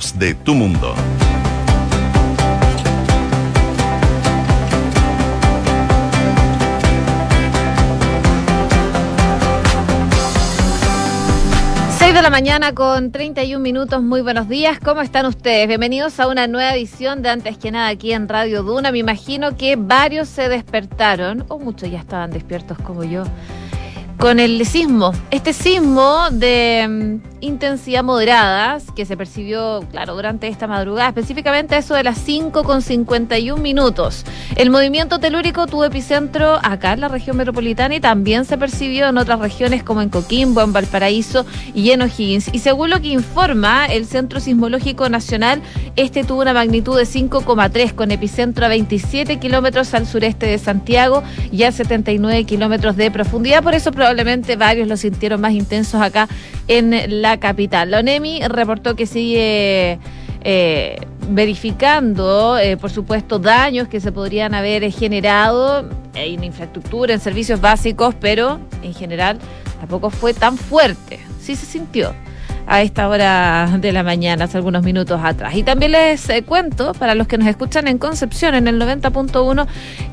De tu mundo. de la mañana con 31 minutos. Muy buenos días. ¿Cómo están ustedes? Bienvenidos a una nueva edición de Antes que nada aquí en Radio Duna. Me imagino que varios se despertaron, o muchos ya estaban despiertos como yo, con el sismo. Este sismo de mm, intensidad moderada que se percibió, claro, durante esta madrugada, específicamente eso de las 5 con 51 minutos. El movimiento telúrico tuvo epicentro acá en la región metropolitana y también se percibió en otras regiones como en Coquimbo, en Valparaíso y en O'Higgins. Y según lo que informa el Centro Sismológico Nacional, este tuvo una magnitud de 5,3 con epicentro a 27 kilómetros al sureste de Santiago y a 79 kilómetros de profundidad. Por eso varios lo sintieron más intensos acá en la capital. La ONEMI reportó que sigue eh, verificando, eh, por supuesto, daños que se podrían haber generado en infraestructura, en servicios básicos, pero en general tampoco fue tan fuerte. Sí se sintió a esta hora de la mañana, hace algunos minutos atrás. Y también les eh, cuento, para los que nos escuchan en Concepción, en el 90.1,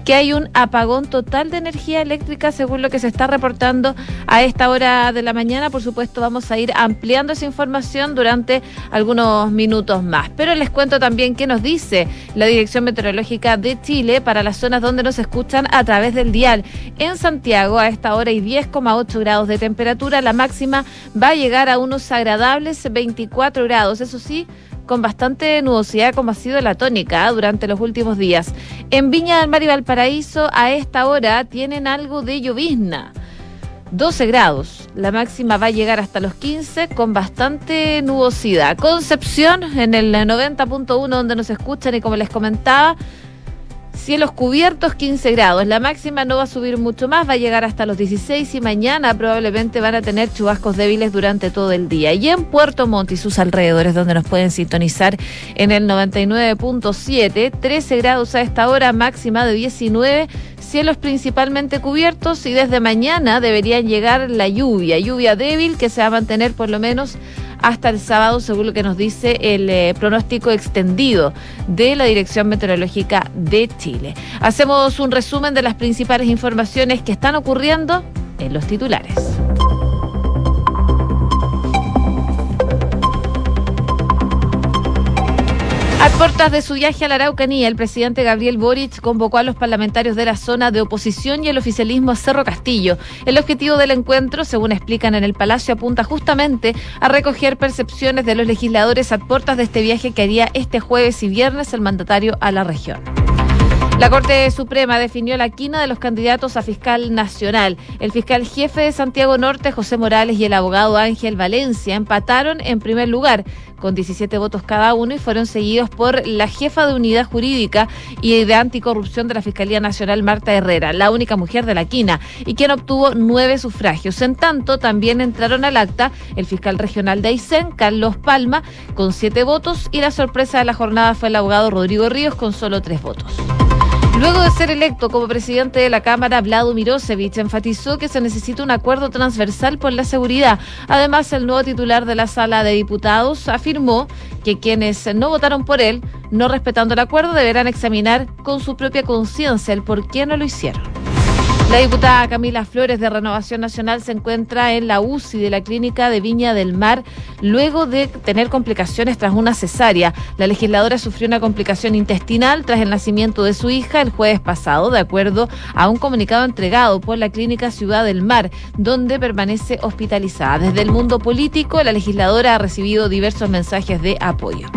que hay un apagón total de energía eléctrica, según lo que se está reportando a esta hora de la mañana. Por supuesto, vamos a ir ampliando esa información durante algunos minutos más. Pero les cuento también qué nos dice la Dirección Meteorológica de Chile para las zonas donde nos escuchan a través del dial. En Santiago, a esta hora hay 10,8 grados de temperatura. La máxima va a llegar a unos agradables 24 grados, eso sí, con bastante nubosidad como ha sido la tónica ¿eh? durante los últimos días. En Viña del Mar y Valparaíso a esta hora tienen algo de llovizna. 12 grados. La máxima va a llegar hasta los 15 con bastante nubosidad. Concepción en el 90.1 donde nos escuchan y como les comentaba, Cielos cubiertos, 15 grados. La máxima no va a subir mucho más, va a llegar hasta los 16 y mañana probablemente van a tener chubascos débiles durante todo el día. Y en Puerto Montt y sus alrededores, donde nos pueden sintonizar en el 99.7, 13 grados a esta hora, máxima de 19 cielos principalmente cubiertos y desde mañana deberían llegar la lluvia, lluvia débil que se va a mantener por lo menos hasta el sábado, según lo que nos dice el eh, pronóstico extendido de la Dirección Meteorológica de Chile. Hacemos un resumen de las principales informaciones que están ocurriendo en los titulares. A puertas de su viaje a la Araucanía, el presidente Gabriel Boric convocó a los parlamentarios de la zona de oposición y el oficialismo a Cerro Castillo. El objetivo del encuentro, según explican en el Palacio, apunta justamente a recoger percepciones de los legisladores a puertas de este viaje que haría este jueves y viernes el mandatario a la región. La Corte Suprema definió la quina de los candidatos a fiscal nacional. El fiscal jefe de Santiago Norte, José Morales, y el abogado Ángel Valencia empataron en primer lugar con 17 votos cada uno y fueron seguidos por la jefa de unidad jurídica y de anticorrupción de la Fiscalía Nacional, Marta Herrera, la única mujer de la quina, y quien obtuvo nueve sufragios. En tanto, también entraron al acta el fiscal regional de Aysén, Carlos Palma, con siete votos, y la sorpresa de la jornada fue el abogado Rodrigo Ríos con solo tres votos. Luego de ser electo como presidente de la Cámara, Vlado Mirosevich enfatizó que se necesita un acuerdo transversal por la seguridad. Además, el nuevo titular de la Sala de Diputados afirmó que quienes no votaron por él, no respetando el acuerdo, deberán examinar con su propia conciencia el por qué no lo hicieron. La diputada Camila Flores de Renovación Nacional se encuentra en la UCI de la clínica de Viña del Mar luego de tener complicaciones tras una cesárea. La legisladora sufrió una complicación intestinal tras el nacimiento de su hija el jueves pasado, de acuerdo a un comunicado entregado por la clínica Ciudad del Mar, donde permanece hospitalizada. Desde el mundo político, la legisladora ha recibido diversos mensajes de apoyo.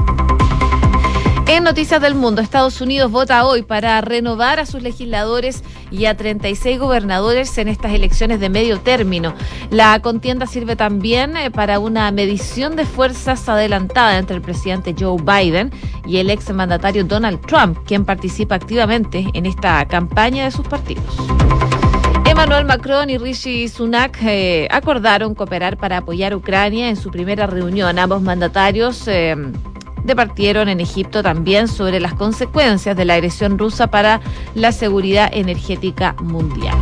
En Noticias del Mundo, Estados Unidos vota hoy para renovar a sus legisladores y a 36 gobernadores en estas elecciones de medio término. La contienda sirve también eh, para una medición de fuerzas adelantada entre el presidente Joe Biden y el ex mandatario Donald Trump, quien participa activamente en esta campaña de sus partidos. Emmanuel Macron y Rishi Sunak eh, acordaron cooperar para apoyar a Ucrania en su primera reunión. Ambos mandatarios eh, departieron en Egipto también sobre las consecuencias de la agresión rusa para la seguridad energética mundial.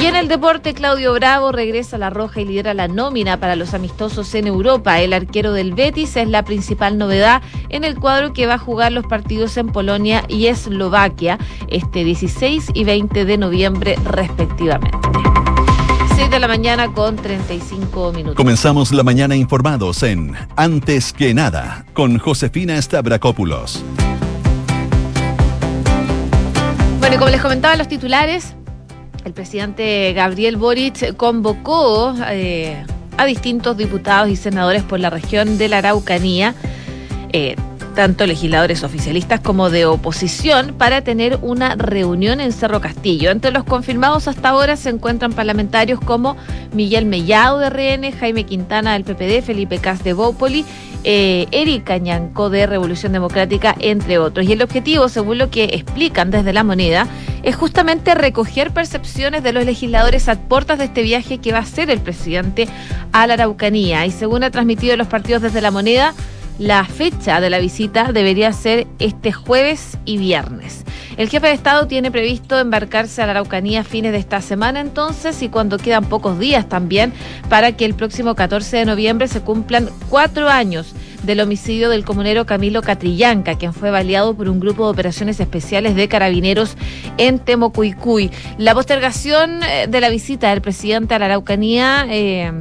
Y en el deporte, Claudio Bravo regresa a la Roja y lidera la nómina para los amistosos en Europa. El arquero del Betis es la principal novedad en el cuadro que va a jugar los partidos en Polonia y Eslovaquia este 16 y 20 de noviembre respectivamente. 6 de la mañana con 35 minutos. Comenzamos la mañana informados en Antes que nada con Josefina Stavrakopoulos. Bueno, y como les comentaba los titulares, el presidente Gabriel Boric convocó eh, a distintos diputados y senadores por la región de la Araucanía, eh, tanto legisladores oficialistas como de oposición, para tener una reunión en Cerro Castillo. Entre los confirmados hasta ahora se encuentran parlamentarios como Miguel Mellado de RN, Jaime Quintana del PPD, Felipe Cas de Bópoli eh, Erika Ñanco de Revolución Democrática, entre otros. Y el objetivo, según lo que explican desde la moneda, es justamente recoger percepciones de los legisladores a puertas de este viaje que va a hacer el presidente a la Araucanía. Y según ha transmitido los partidos desde la moneda, la fecha de la visita debería ser este jueves y viernes. El jefe de Estado tiene previsto embarcarse a la Araucanía a fines de esta semana entonces y cuando quedan pocos días también para que el próximo 14 de noviembre se cumplan cuatro años del homicidio del comunero Camilo Catrillanca, quien fue baleado por un grupo de operaciones especiales de carabineros en Temocuicuy. La postergación eh, de la visita del presidente a la Araucanía eh,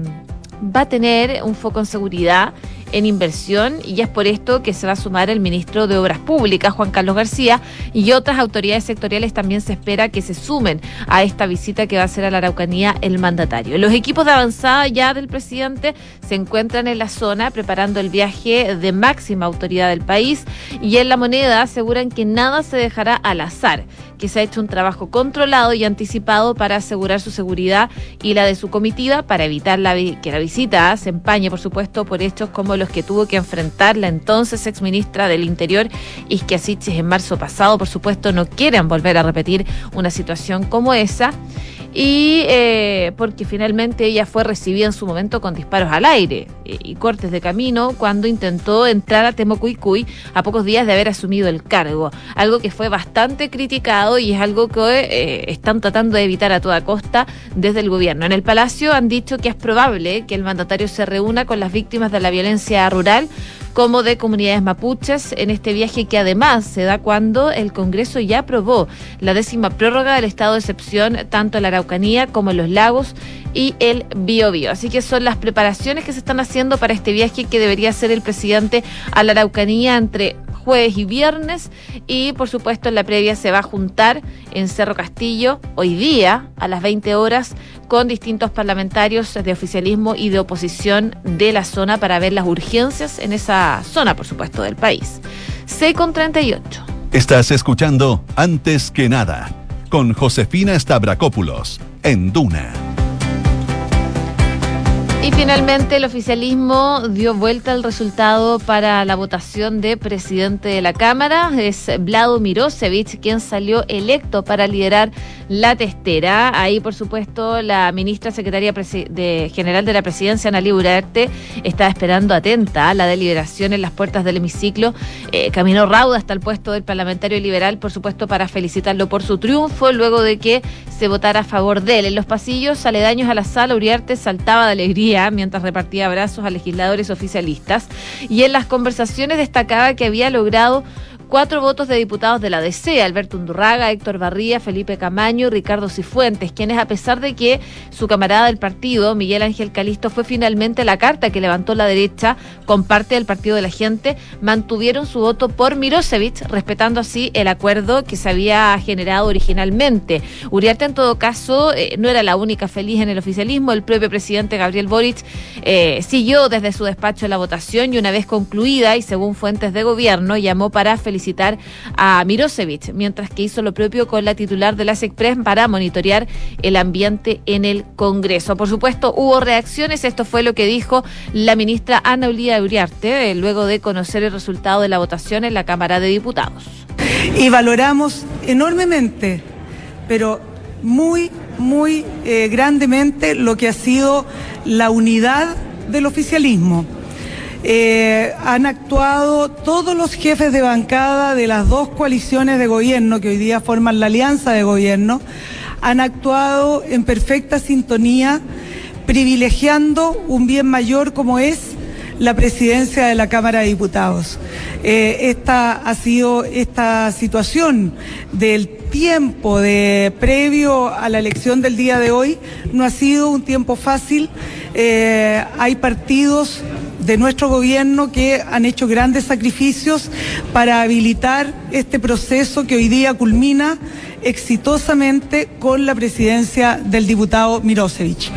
va a tener un foco en seguridad en inversión y es por esto que se va a sumar el ministro de Obras Públicas, Juan Carlos García, y otras autoridades sectoriales también se espera que se sumen a esta visita que va a hacer a la Araucanía el mandatario. Los equipos de avanzada ya del presidente se encuentran en la zona preparando el viaje de máxima autoridad del país y en la moneda aseguran que nada se dejará al azar que se ha hecho un trabajo controlado y anticipado para asegurar su seguridad y la de su comitiva para evitar la que la visita se empañe, por supuesto, por hechos como los que tuvo que enfrentar la entonces exministra del Interior, Isquia en marzo pasado. Por supuesto, no quieren volver a repetir una situación como esa y eh, porque finalmente ella fue recibida en su momento con disparos al aire y cortes de camino cuando intentó entrar a Temocuicuy a pocos días de haber asumido el cargo, algo que fue bastante criticado y es algo que eh, están tratando de evitar a toda costa desde el gobierno. En el Palacio han dicho que es probable que el mandatario se reúna con las víctimas de la violencia rural como de comunidades mapuches en este viaje que además se da cuando el Congreso ya aprobó la décima prórroga del estado de excepción tanto en la Araucanía como en los lagos y el Biobío. Así que son las preparaciones que se están haciendo para este viaje que debería hacer el presidente a la Araucanía entre jueves y viernes y por supuesto en la previa se va a juntar en Cerro Castillo hoy día a las 20 horas con distintos parlamentarios de oficialismo y de oposición de la zona para ver las urgencias en esa zona, por supuesto, del país. C con 38. Estás escuchando Antes que nada con Josefina Stavrakopoulos en Duna. Y finalmente el oficialismo dio vuelta al resultado para la votación de presidente de la Cámara. Es Vlado Mirosevich quien salió electo para liderar la testera. Ahí, por supuesto, la ministra secretaria general de la presidencia, Analí Urarte, está esperando atenta a la deliberación en las puertas del hemiciclo. Eh, caminó rauda hasta el puesto del parlamentario liberal, por supuesto, para felicitarlo por su triunfo, luego de que se votara a favor de él. En los pasillos aledaños a la sala, Uriarte saltaba de alegría mientras repartía abrazos a legisladores oficialistas y en las conversaciones destacaba que había logrado cuatro votos de diputados de la DC, Alberto Undurraga, Héctor Barría, Felipe Camaño y Ricardo Cifuentes, quienes a pesar de que su camarada del partido, Miguel Ángel Calisto, fue finalmente la carta que levantó la derecha con parte del Partido de la Gente, mantuvieron su voto por Mirosevic, respetando así el acuerdo que se había generado originalmente. Uriarte, en todo caso, eh, no era la única feliz en el oficialismo. El propio presidente Gabriel Boric eh, siguió desde su despacho la votación y una vez concluida y según fuentes de gobierno, llamó para felicitar felicitar a Mirosevic, mientras que hizo lo propio con la titular de la SECPRES para monitorear el ambiente en el Congreso. Por supuesto, hubo reacciones. Esto fue lo que dijo la ministra Ana Ulía Uriarte eh, luego de conocer el resultado de la votación en la Cámara de Diputados. Y valoramos enormemente, pero muy, muy eh, grandemente lo que ha sido la unidad del oficialismo eh, han actuado todos los jefes de bancada de las dos coaliciones de gobierno que hoy día forman la alianza de gobierno, han actuado en perfecta sintonía, privilegiando un bien mayor como es la presidencia de la Cámara de Diputados. Eh, esta ha sido esta situación del tiempo de previo a la elección del día de hoy no ha sido un tiempo fácil. Eh, hay partidos de nuestro gobierno que han hecho grandes sacrificios para habilitar este proceso que hoy día culmina exitosamente con la presidencia del diputado Mirosevich.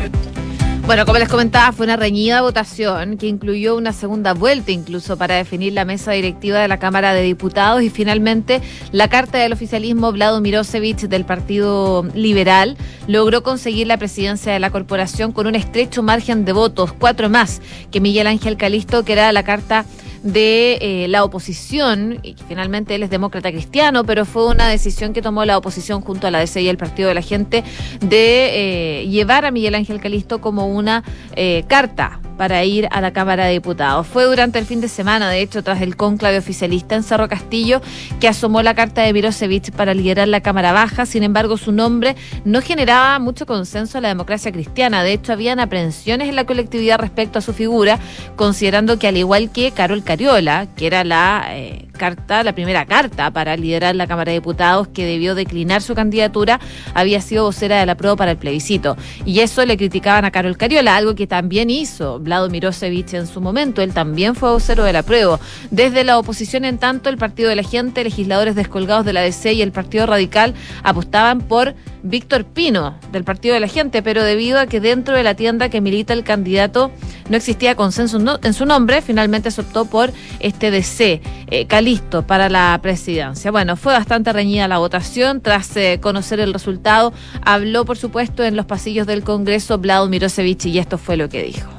Bueno, como les comentaba, fue una reñida votación que incluyó una segunda vuelta incluso para definir la mesa directiva de la Cámara de Diputados y finalmente la carta del oficialismo Vlado Mirosevich del Partido Liberal logró conseguir la presidencia de la corporación con un estrecho margen de votos, cuatro más que Miguel Ángel Calisto, que era la carta de eh, la oposición, y finalmente él es demócrata cristiano, pero fue una decisión que tomó la oposición junto a la DC y el Partido de la Gente de eh, llevar a Miguel Ángel Calisto como una eh, carta para ir a la Cámara de Diputados. Fue durante el fin de semana, de hecho, tras el cónclave oficialista en Cerro Castillo, que asomó la carta de Mirosevich para liderar la Cámara Baja. Sin embargo, su nombre no generaba mucho consenso en la democracia cristiana. De hecho, habían aprensiones en la colectividad respecto a su figura, considerando que al igual que Carol Cariola, que era la eh, carta, la primera carta para liderar la Cámara de Diputados, que debió declinar su candidatura, había sido vocera de la prueba para el plebiscito. Y eso le criticaban a Carol Cariola, algo que también hizo Vlado Mirosevich en su momento. Él también fue vocero de la prueba. Desde la oposición, en tanto, el Partido de la Gente, legisladores descolgados de la DC y el Partido Radical apostaban por Víctor Pino, del Partido de la Gente, pero debido a que dentro de la tienda que milita el candidato no existía consenso en su nombre, finalmente se optó por este DC, eh, Calisto, para la presidencia. Bueno, fue bastante reñida la votación. Tras eh, conocer el resultado, habló, por supuesto, en los pasillos del Congreso Vlado Mirosevich y esto fue lo que dijo.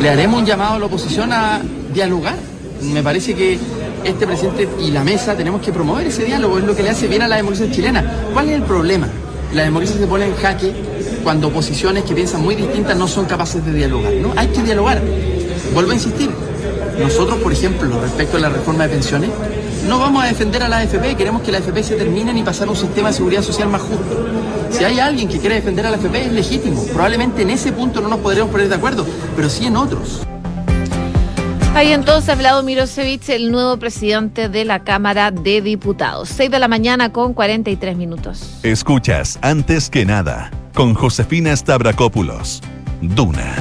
Le haremos un llamado a la oposición a dialogar. Me parece que este presidente y la mesa tenemos que promover ese diálogo, es lo que le hace bien a la democracia chilena. ¿Cuál es el problema? La democracia se pone en jaque cuando oposiciones que piensan muy distintas no son capaces de dialogar. ¿no? Hay que dialogar. Vuelvo a insistir. Nosotros, por ejemplo, respecto a la reforma de pensiones, no vamos a defender a la AFP, queremos que la AFP se termine y pasar a un sistema de seguridad social más justo. Si hay alguien que quiere defender a la AFP es legítimo. Probablemente en ese punto no nos podremos poner de acuerdo, pero sí en otros. Ahí entonces Vlado Mirosevich, el nuevo presidente de la Cámara de Diputados. 6 de la mañana con 43 minutos. Escuchas antes que nada con Josefina Stavrakopoulos. Duna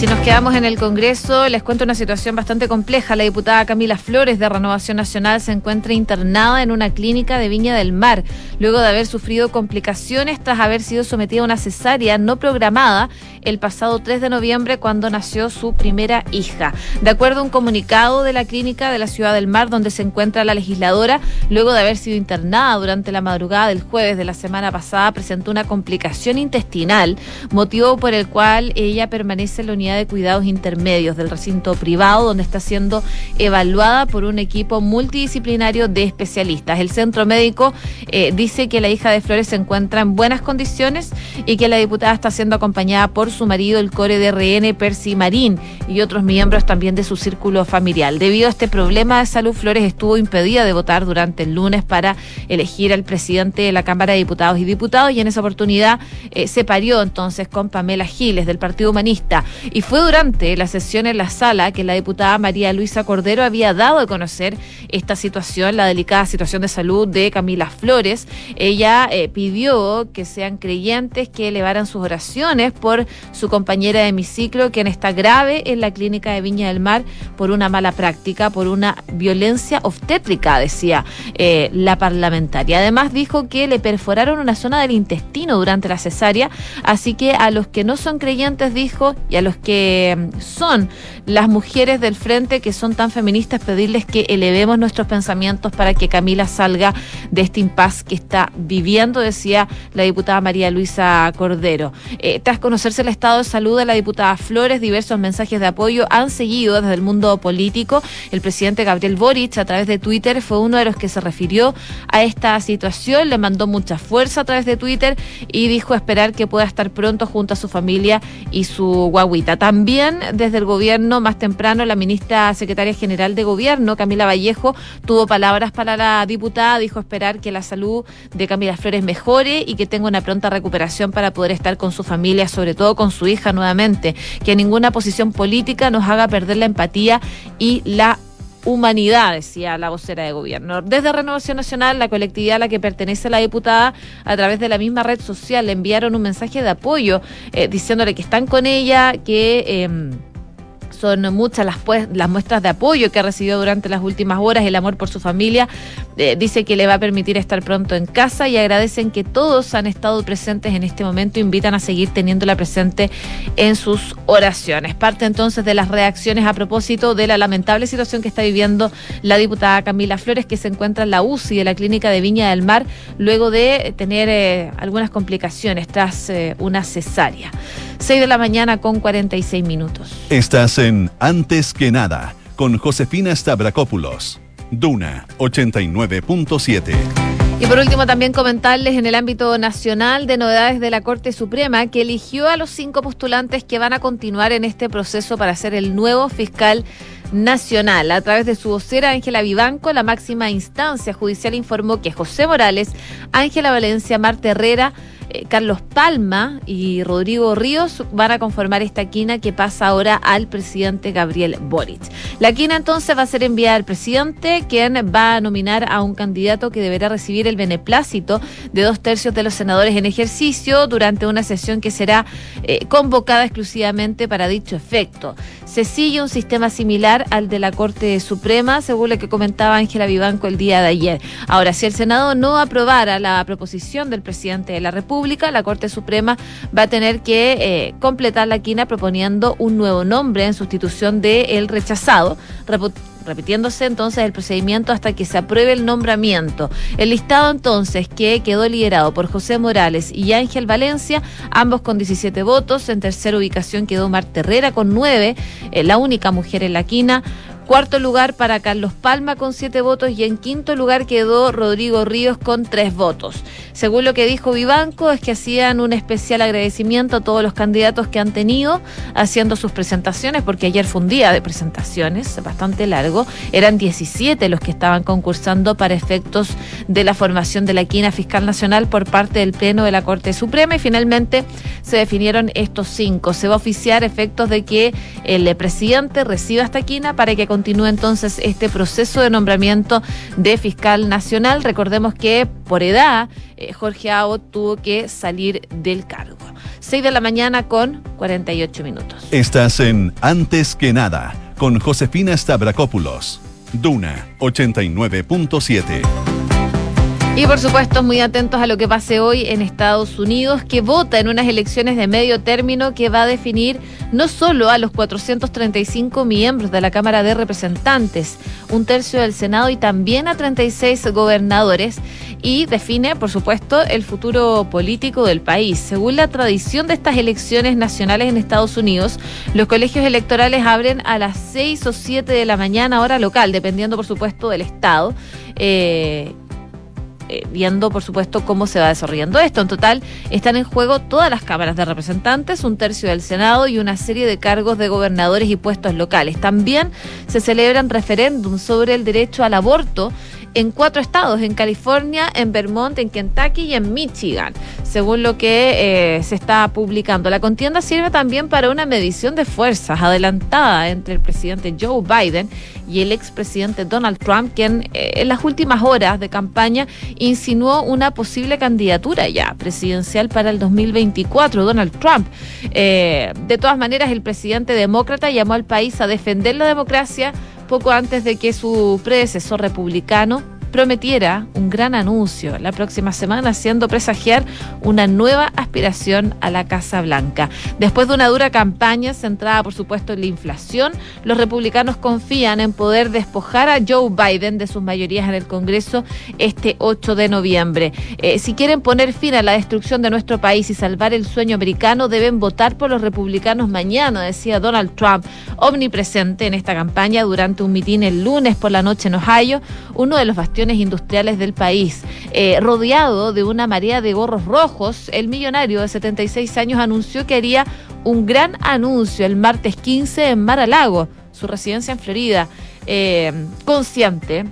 si nos quedamos en el Congreso, les cuento una situación bastante compleja. La diputada Camila Flores de Renovación Nacional se encuentra internada en una clínica de Viña del Mar, luego de haber sufrido complicaciones tras haber sido sometida a una cesárea no programada el pasado 3 de noviembre cuando nació su primera hija. De acuerdo a un comunicado de la clínica de la Ciudad del Mar, donde se encuentra la legisladora, luego de haber sido internada durante la madrugada del jueves de la semana pasada, presentó una complicación intestinal, motivo por el cual ella permanece en la unidad de cuidados intermedios del recinto privado, donde está siendo evaluada por un equipo multidisciplinario de especialistas. El centro médico eh, dice que la hija de Flores se encuentra en buenas condiciones y que la diputada está siendo acompañada por su marido, el core de RN, Percy Marín, y otros miembros también de su círculo familiar. Debido a este problema de salud, Flores estuvo impedida de votar durante el lunes para elegir al presidente de la Cámara de Diputados y Diputados y en esa oportunidad eh, se parió entonces con Pamela Giles del Partido Humanista y y fue durante la sesión en la sala que la diputada María Luisa Cordero había dado a conocer esta situación, la delicada situación de salud de Camila Flores. Ella eh, pidió que sean creyentes que elevaran sus oraciones por su compañera de hemiciclo, quien está grave en la clínica de Viña del Mar por una mala práctica, por una violencia obstétrica, decía eh, la parlamentaria. Además dijo que le perforaron una zona del intestino durante la cesárea, así que a los que no son creyentes dijo y a los que que son las mujeres del frente que son tan feministas, pedirles que elevemos nuestros pensamientos para que Camila salga de este impas que está viviendo, decía la diputada María Luisa Cordero. Eh, tras conocerse el estado de salud de la diputada Flores, diversos mensajes de apoyo han seguido desde el mundo político. El presidente Gabriel Boric, a través de Twitter, fue uno de los que se refirió a esta situación, le mandó mucha fuerza a través de Twitter y dijo esperar que pueda estar pronto junto a su familia y su guaguita. También desde el gobierno, más temprano, la ministra secretaria general de gobierno, Camila Vallejo, tuvo palabras para la diputada, dijo esperar que la salud de Camila Flores mejore y que tenga una pronta recuperación para poder estar con su familia, sobre todo con su hija nuevamente, que ninguna posición política nos haga perder la empatía y la humanidad, decía la vocera de gobierno. Desde Renovación Nacional, la colectividad a la que pertenece la diputada, a través de la misma red social, le enviaron un mensaje de apoyo eh, diciéndole que están con ella, que... Eh, son muchas las, pues, las muestras de apoyo que ha recibido durante las últimas horas, el amor por su familia. Eh, dice que le va a permitir estar pronto en casa y agradecen que todos han estado presentes en este momento. Invitan a seguir teniéndola presente en sus oraciones. Parte entonces de las reacciones a propósito de la lamentable situación que está viviendo la diputada Camila Flores, que se encuentra en la UCI de la clínica de Viña del Mar, luego de tener eh, algunas complicaciones tras eh, una cesárea. 6 de la mañana con 46 minutos. Estás en Antes que nada con Josefina Stavrakopoulos. Duna 89.7. Y por último, también comentarles en el ámbito nacional de novedades de la Corte Suprema que eligió a los cinco postulantes que van a continuar en este proceso para ser el nuevo fiscal nacional. A través de su vocera Ángela Vivanco, la máxima instancia judicial informó que José Morales, Ángela Valencia, Marta Herrera, eh, Carlos Palma y Rodrigo Ríos van a conformar esta quina que pasa ahora al presidente Gabriel Boric. La quina entonces va a ser enviada al presidente, quien va a nominar a un candidato que deberá recibir el beneplácito de dos tercios de los senadores en ejercicio durante una sesión que será eh, convocada exclusivamente para dicho efecto. Se sigue un sistema similar al de la Corte Suprema, según lo que comentaba Ángela Vivanco el día de ayer. Ahora, si el Senado no aprobara la proposición del presidente de la República, la Corte Suprema va a tener que eh, completar la quina proponiendo un nuevo nombre en sustitución de el rechazado, repitiéndose entonces el procedimiento hasta que se apruebe el nombramiento. El listado entonces que quedó liderado por José Morales y Ángel Valencia, ambos con 17 votos. En tercera ubicación quedó Marta Herrera con 9, eh, la única mujer en la quina. Cuarto lugar para Carlos Palma con siete votos y en quinto lugar quedó Rodrigo Ríos con tres votos. Según lo que dijo Vivanco, es que hacían un especial agradecimiento a todos los candidatos que han tenido haciendo sus presentaciones, porque ayer fue un día de presentaciones bastante largo. Eran 17 los que estaban concursando para efectos de la formación de la quina fiscal nacional por parte del Pleno de la Corte Suprema y finalmente se definieron estos cinco. Se va a oficiar efectos de que el presidente reciba esta quina para que continúa entonces este proceso de nombramiento de fiscal nacional. Recordemos que por edad eh, Jorge Aho tuvo que salir del cargo. 6 de la mañana con 48 minutos. Estás en Antes que nada con Josefina Stavrakopoulos. Duna 89.7. Y por supuesto, muy atentos a lo que pase hoy en Estados Unidos, que vota en unas elecciones de medio término que va a definir no solo a los 435 miembros de la Cámara de Representantes, un tercio del Senado y también a 36 gobernadores, y define, por supuesto, el futuro político del país. Según la tradición de estas elecciones nacionales en Estados Unidos, los colegios electorales abren a las 6 o 7 de la mañana, hora local, dependiendo, por supuesto, del Estado. Eh, eh, viendo, por supuesto, cómo se va desarrollando esto. En total, están en juego todas las cámaras de representantes, un tercio del Senado y una serie de cargos de gobernadores y puestos locales. También se celebran referéndums sobre el derecho al aborto en cuatro estados, en California, en Vermont, en Kentucky y en Michigan, según lo que eh, se está publicando. La contienda sirve también para una medición de fuerzas adelantada entre el presidente Joe Biden y el expresidente Donald Trump, quien eh, en las últimas horas de campaña insinuó una posible candidatura ya presidencial para el 2024, Donald Trump. Eh, de todas maneras, el presidente demócrata llamó al país a defender la democracia poco antes de que su predecesor republicano prometiera un gran anuncio la próxima semana, haciendo presagiar una nueva aspiración a la Casa Blanca. Después de una dura campaña centrada, por supuesto, en la inflación, los republicanos confían en poder despojar a Joe Biden de sus mayorías en el Congreso este 8 de noviembre. Eh, si quieren poner fin a la destrucción de nuestro país y salvar el sueño americano, deben votar por los republicanos mañana, decía Donald Trump, omnipresente en esta campaña durante un mitin el lunes por la noche en Ohio, uno de los bastiones industriales del país. Eh, rodeado de una marea de gorros rojos, el millonario de 76 años anunció que haría un gran anuncio el martes 15 en Mar-a-Lago, su residencia en Florida, eh, consciente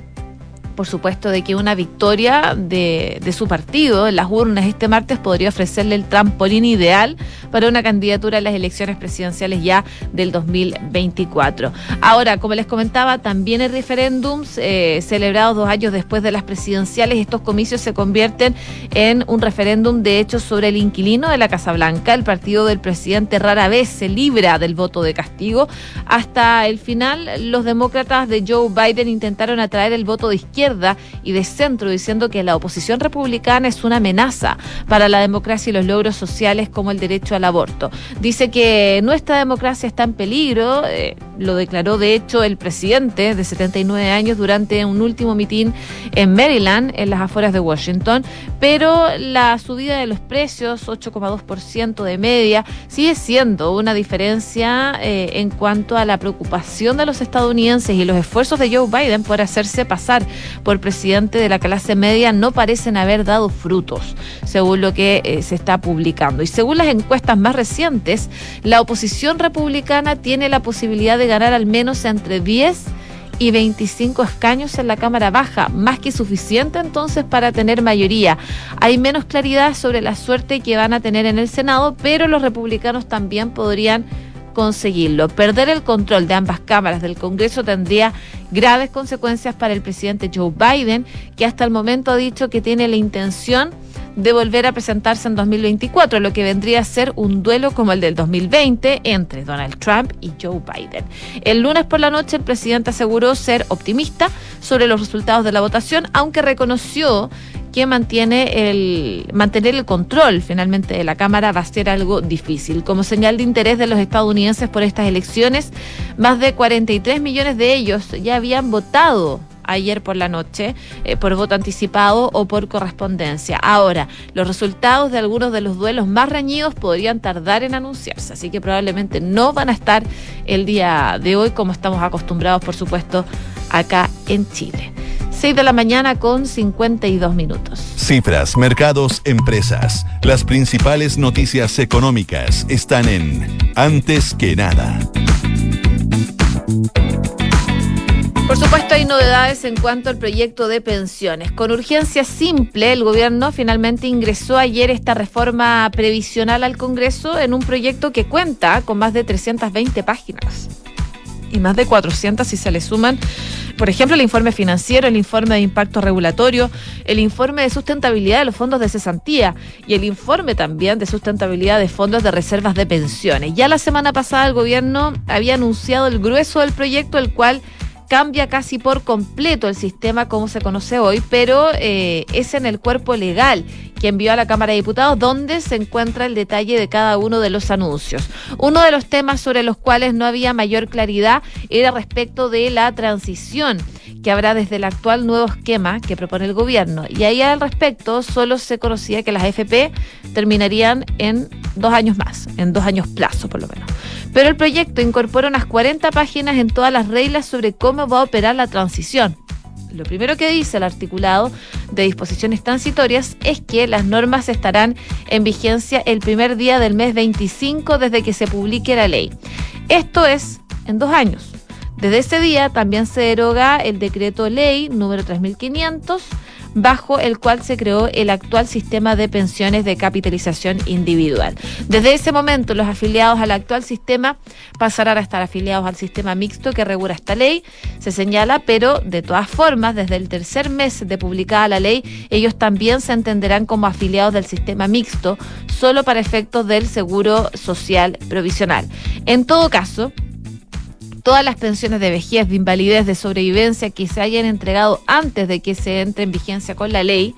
por supuesto, de que una victoria de, su partido en las urnas este martes podría ofrecerle el trampolín ideal para una candidatura a las elecciones presidenciales ya del 2024. Ahora, como les comentaba, también en referéndums eh, celebrados dos años después de las presidenciales, estos comicios se convierten en un referéndum de hecho sobre el inquilino de la Casa Blanca. El partido del presidente rara vez se libra del voto de castigo. Hasta el final, los demócratas de Joe Biden intentaron atraer el voto de izquierda y de centro, diciendo que la oposición republicana es una amenaza para la democracia y los logros sociales como el derecho al aborto. Dice que nuestra democracia está en peligro, eh, lo declaró de hecho el presidente de 79 años durante un último mitin en Maryland, en las afueras de Washington, pero la subida de los precios, 8,2% de media, sigue siendo una diferencia eh, en cuanto a la preocupación de los estadounidenses y los esfuerzos de Joe Biden por hacerse pasar por presidente de la clase media no parecen haber dado frutos, según lo que eh, se está publicando. Y según las encuestas más recientes, la oposición republicana tiene la posibilidad de ganar al menos entre 10 y 25 escaños en la Cámara Baja, más que suficiente entonces para tener mayoría. Hay menos claridad sobre la suerte que van a tener en el Senado, pero los republicanos también podrían conseguirlo. Perder el control de ambas cámaras del Congreso tendría graves consecuencias para el presidente Joe Biden, que hasta el momento ha dicho que tiene la intención de volver a presentarse en 2024, lo que vendría a ser un duelo como el del 2020 entre Donald Trump y Joe Biden. El lunes por la noche el presidente aseguró ser optimista sobre los resultados de la votación, aunque reconoció que mantiene el, mantener el control finalmente de la Cámara va a ser algo difícil. Como señal de interés de los estadounidenses por estas elecciones, más de 43 millones de ellos ya habían votado ayer por la noche eh, por voto anticipado o por correspondencia. Ahora, los resultados de algunos de los duelos más reñidos podrían tardar en anunciarse, así que probablemente no van a estar el día de hoy como estamos acostumbrados, por supuesto, acá en Chile. 6 de la mañana con 52 minutos. Cifras, mercados, empresas. Las principales noticias económicas están en Antes que nada. Por supuesto, hay novedades en cuanto al proyecto de pensiones. Con urgencia simple, el gobierno finalmente ingresó ayer esta reforma previsional al Congreso en un proyecto que cuenta con más de 320 páginas y más de 400 si se le suman, por ejemplo, el informe financiero, el informe de impacto regulatorio, el informe de sustentabilidad de los fondos de cesantía y el informe también de sustentabilidad de fondos de reservas de pensiones. Ya la semana pasada el gobierno había anunciado el grueso del proyecto, el cual cambia casi por completo el sistema como se conoce hoy, pero eh, es en el cuerpo legal que envió a la Cámara de Diputados donde se encuentra el detalle de cada uno de los anuncios. Uno de los temas sobre los cuales no había mayor claridad era respecto de la transición que habrá desde el actual nuevo esquema que propone el gobierno. Y ahí al respecto solo se conocía que las AFP terminarían en dos años más, en dos años plazo por lo menos. Pero el proyecto incorpora unas 40 páginas en todas las reglas sobre cómo va a operar la transición. Lo primero que dice el articulado de disposiciones transitorias es que las normas estarán en vigencia el primer día del mes 25 desde que se publique la ley. Esto es en dos años. Desde ese día también se deroga el decreto ley número 3500 bajo el cual se creó el actual sistema de pensiones de capitalización individual. Desde ese momento, los afiliados al actual sistema pasarán a estar afiliados al sistema mixto que regula esta ley, se señala, pero de todas formas, desde el tercer mes de publicada la ley, ellos también se entenderán como afiliados del sistema mixto, solo para efectos del seguro social provisional. En todo caso, todas las pensiones de vejez, de invalidez, de sobrevivencia que se hayan entregado antes de que se entre en vigencia con la ley,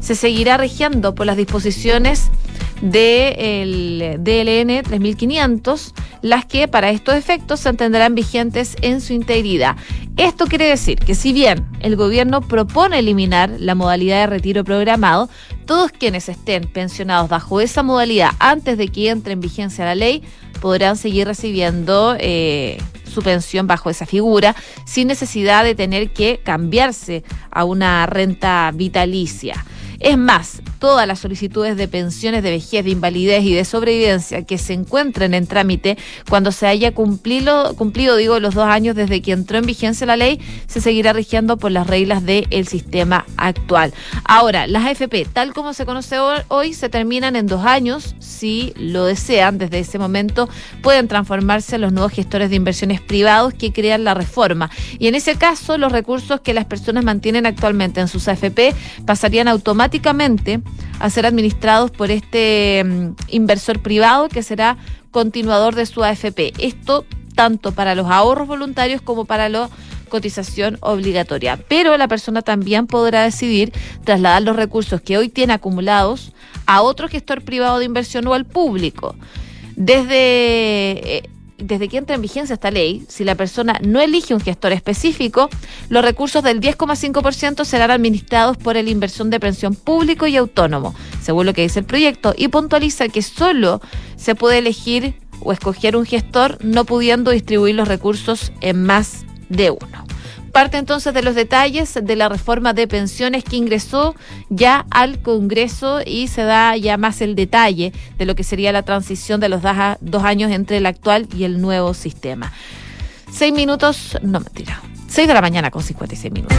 se seguirá rigiendo por las disposiciones del DLN 3500, las que para estos efectos se entenderán vigentes en su integridad. Esto quiere decir que si bien el gobierno propone eliminar la modalidad de retiro programado, todos quienes estén pensionados bajo esa modalidad antes de que entre en vigencia la ley podrán seguir recibiendo eh, su pensión bajo esa figura sin necesidad de tener que cambiarse a una renta vitalicia. Es más, todas las solicitudes de pensiones de vejez, de invalidez y de sobrevivencia que se encuentren en trámite cuando se haya cumplido, cumplido digo, los dos años desde que entró en vigencia la ley, se seguirá rigiendo por las reglas del sistema actual. Ahora, las AFP, tal como se conoce hoy, se terminan en dos años. Si lo desean, desde ese momento pueden transformarse en los nuevos gestores de inversiones privados que crean la reforma. Y en ese caso, los recursos que las personas mantienen actualmente en sus AFP pasarían automáticamente a ser administrados por este mm, inversor privado que será continuador de su AFP. Esto tanto para los ahorros voluntarios como para la cotización obligatoria. Pero la persona también podrá decidir trasladar los recursos que hoy tiene acumulados a otro gestor privado de inversión o al público. Desde eh, desde que entra en vigencia esta ley, si la persona no elige un gestor específico, los recursos del 10,5% serán administrados por el inversión de pensión público y autónomo, según lo que dice el proyecto, y puntualiza que solo se puede elegir o escoger un gestor, no pudiendo distribuir los recursos en más de uno parte entonces de los detalles de la reforma de pensiones que ingresó ya al Congreso y se da ya más el detalle de lo que sería la transición de los dos años entre el actual y el nuevo sistema. Seis minutos, no mentira, seis de la mañana con 56 minutos.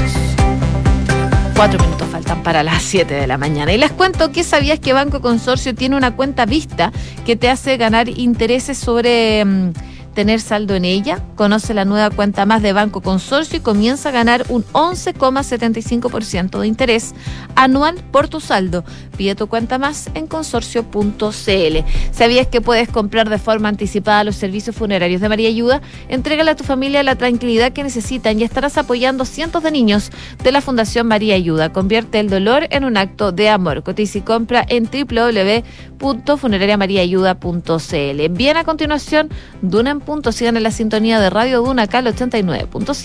Cuatro minutos faltan para las siete de la mañana. Y les cuento que sabías que Banco Consorcio tiene una cuenta vista que te hace ganar intereses sobre... Mm, tener saldo en ella, conoce la nueva cuenta más de Banco Consorcio y comienza a ganar un 11,75% de interés anual por tu saldo. Pide tu cuenta más en consorcio.cl. ¿Sabías que puedes comprar de forma anticipada los servicios funerarios de María Ayuda? Entrégale a tu familia la tranquilidad que necesitan y estarás apoyando cientos de niños de la Fundación María Ayuda. Convierte el dolor en un acto de amor. Cotiza y compra en www.funerariamariaayuda.cl. Bien a continuación, Duna en punto. Sigan en la sintonía de Radio Duna, Cal 89.5.